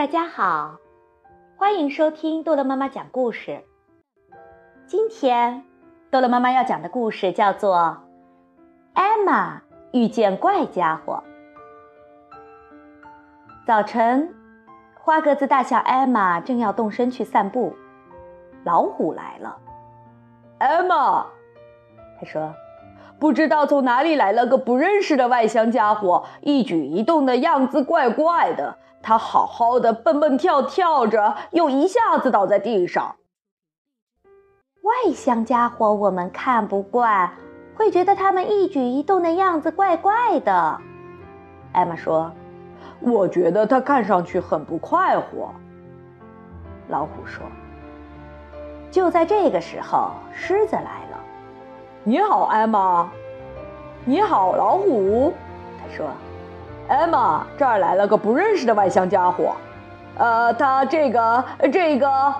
大家好，欢迎收听豆乐妈妈讲故事。今天豆乐妈妈要讲的故事叫做《艾玛遇见怪家伙》。早晨，花格子大小艾玛正要动身去散步，老虎来了。艾玛，他说。不知道从哪里来了个不认识的外乡家伙，一举一动的样子怪怪的。他好好的蹦蹦跳跳着，又一下子倒在地上。外乡家伙我们看不惯，会觉得他们一举一动的样子怪怪的。艾玛说：“我觉得他看上去很不快活。”老虎说：“就在这个时候，狮子来了。”你好，艾玛。你好，老虎。他说：“艾玛，这儿来了个不认识的外乡家伙。呃，他这个这个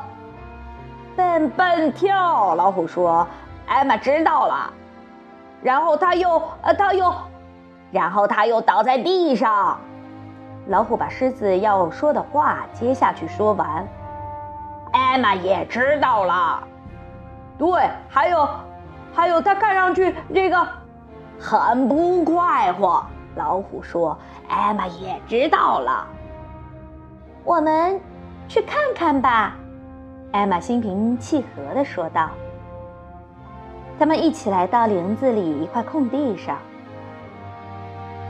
蹦蹦跳。”老虎说：“艾玛知道了。”然后他又呃，他又，然后他又倒在地上。老虎把狮子要说的话接下去说完。艾玛也知道了。对，还有。还有，他看上去这个很不快活。老虎说：“艾玛也知道了，我们去看看吧。”艾玛心平气和地说道。他们一起来到林子里一块空地上。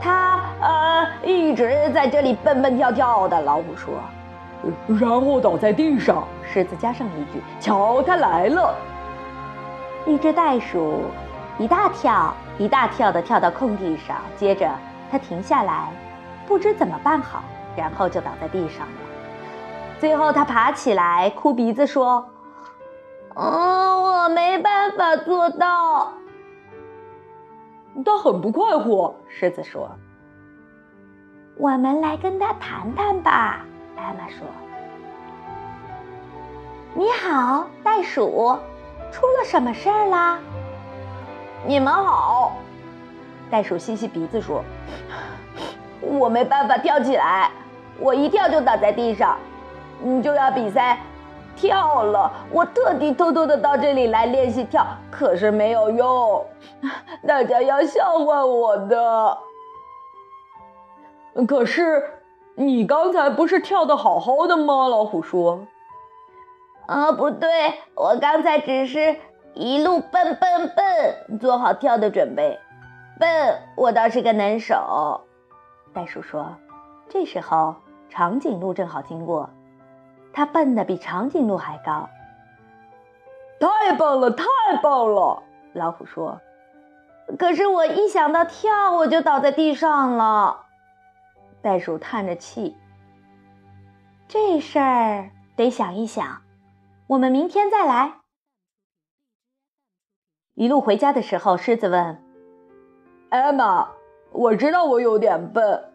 他呃一直在这里蹦蹦跳跳的。老虎说，然后倒在地上。狮子加上一句：“瞧，他来了。”一只袋鼠一大跳一大跳地跳到空地上，接着他停下来，不知怎么办好，然后就倒在地上了。最后他爬起来，哭鼻子说：“嗯，我没办法做到。”他很不快活，狮子说：“我们来跟他谈谈吧。”艾玛说：“你好，袋鼠。”出了什么事儿啦？你们好，袋鼠吸吸鼻子说：“我没办法跳起来，我一跳就倒在地上。你就要比赛跳了，我特地偷偷的到这里来练习跳，可是没有用，大家要笑话我的。可是你刚才不是跳的好好的吗？”老虎说。啊，不对，我刚才只是一路蹦蹦蹦，做好跳的准备。蹦，我倒是个能手。袋鼠说。这时候，长颈鹿正好经过，它蹦得比长颈鹿还高。太棒了，太棒了！老虎说。可是我一想到跳，我就倒在地上了。袋鼠叹着气。这事儿得想一想。我们明天再来。一路回家的时候，狮子问：“艾玛，我知道我有点笨，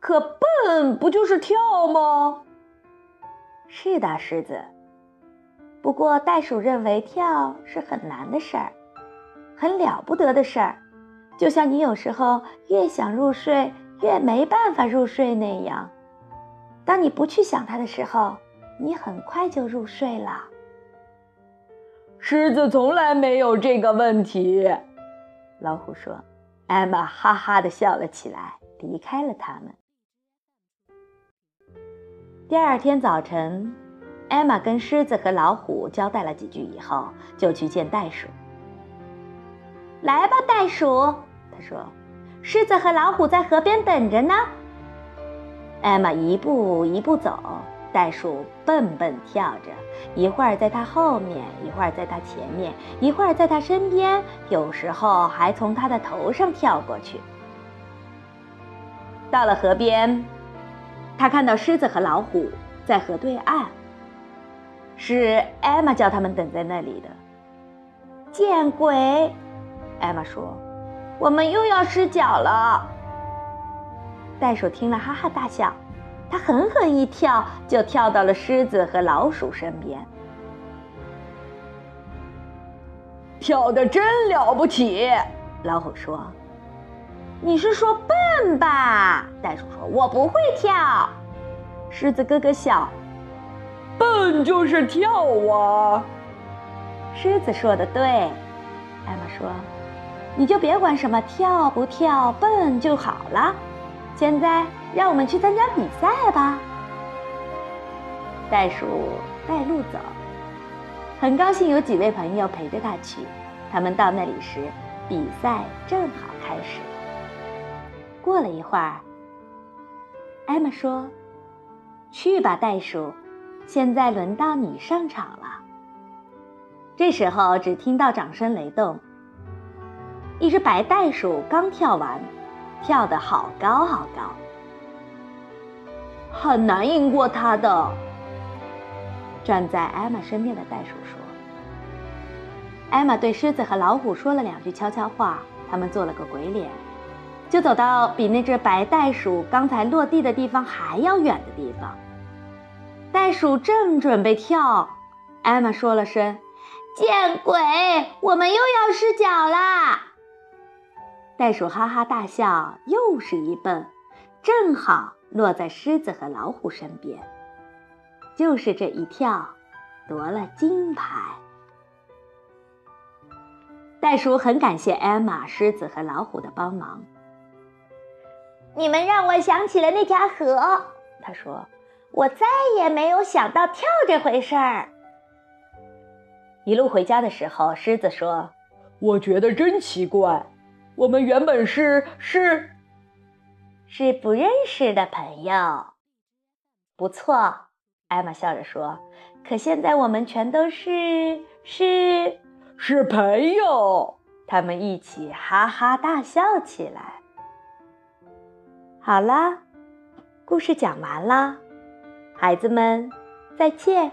可笨不就是跳吗？”“是的，狮子。不过袋鼠认为跳是很难的事儿，很了不得的事儿，就像你有时候越想入睡越没办法入睡那样。当你不去想它的时候。”你很快就入睡了。狮子从来没有这个问题，老虎说。艾玛哈哈的笑了起来，离开了他们。第二天早晨，艾玛跟狮子和老虎交代了几句以后，就去见袋鼠。来吧，袋鼠，他说：“狮子和老虎在河边等着呢。”艾玛一步一步走。袋鼠蹦蹦跳着，一会儿在它后面，一会儿在它前面，一会儿在它身边，有时候还从它的头上跳过去。到了河边，他看到狮子和老虎在河对岸，是艾玛叫他们等在那里的。见鬼！艾玛说：“我们又要失脚了。”袋鼠听了，哈哈大笑。他狠狠一跳，就跳到了狮子和老鼠身边。跳的真了不起，老虎说：“你是说笨吧？”袋鼠说：“我不会跳。”狮子咯咯笑：“笨就是跳啊！”狮子说的对，艾玛说：“你就别管什么跳不跳，笨就好了。现在让我们去参加比赛吧。”袋鼠带路走，很高兴有几位朋友陪着他去。他们到那里时，比赛正好开始。过了一会儿，艾玛说：“去吧，袋鼠，现在轮到你上场了。”这时候，只听到掌声雷动。一只白袋鼠刚跳完，跳得好高好高，很难赢过它的。站在艾玛身边的袋鼠说：“艾玛对狮子和老虎说了两句悄悄话，他们做了个鬼脸，就走到比那只白袋鼠刚才落地的地方还要远的地方。袋鼠正准备跳，艾玛说了声。”见鬼！我们又要失脚啦！袋鼠哈哈大笑，又是一蹦，正好落在狮子和老虎身边。就是这一跳，夺了金牌。袋鼠很感谢艾玛、狮子和老虎的帮忙。你们让我想起了那条河，他说：“我再也没有想到跳这回事儿。”一路回家的时候，狮子说：“我觉得真奇怪，我们原本是是是不认识的朋友。”不错，艾玛笑着说：“可现在我们全都是是是朋友。”他们一起哈哈大笑起来。好了，故事讲完了，孩子们再见。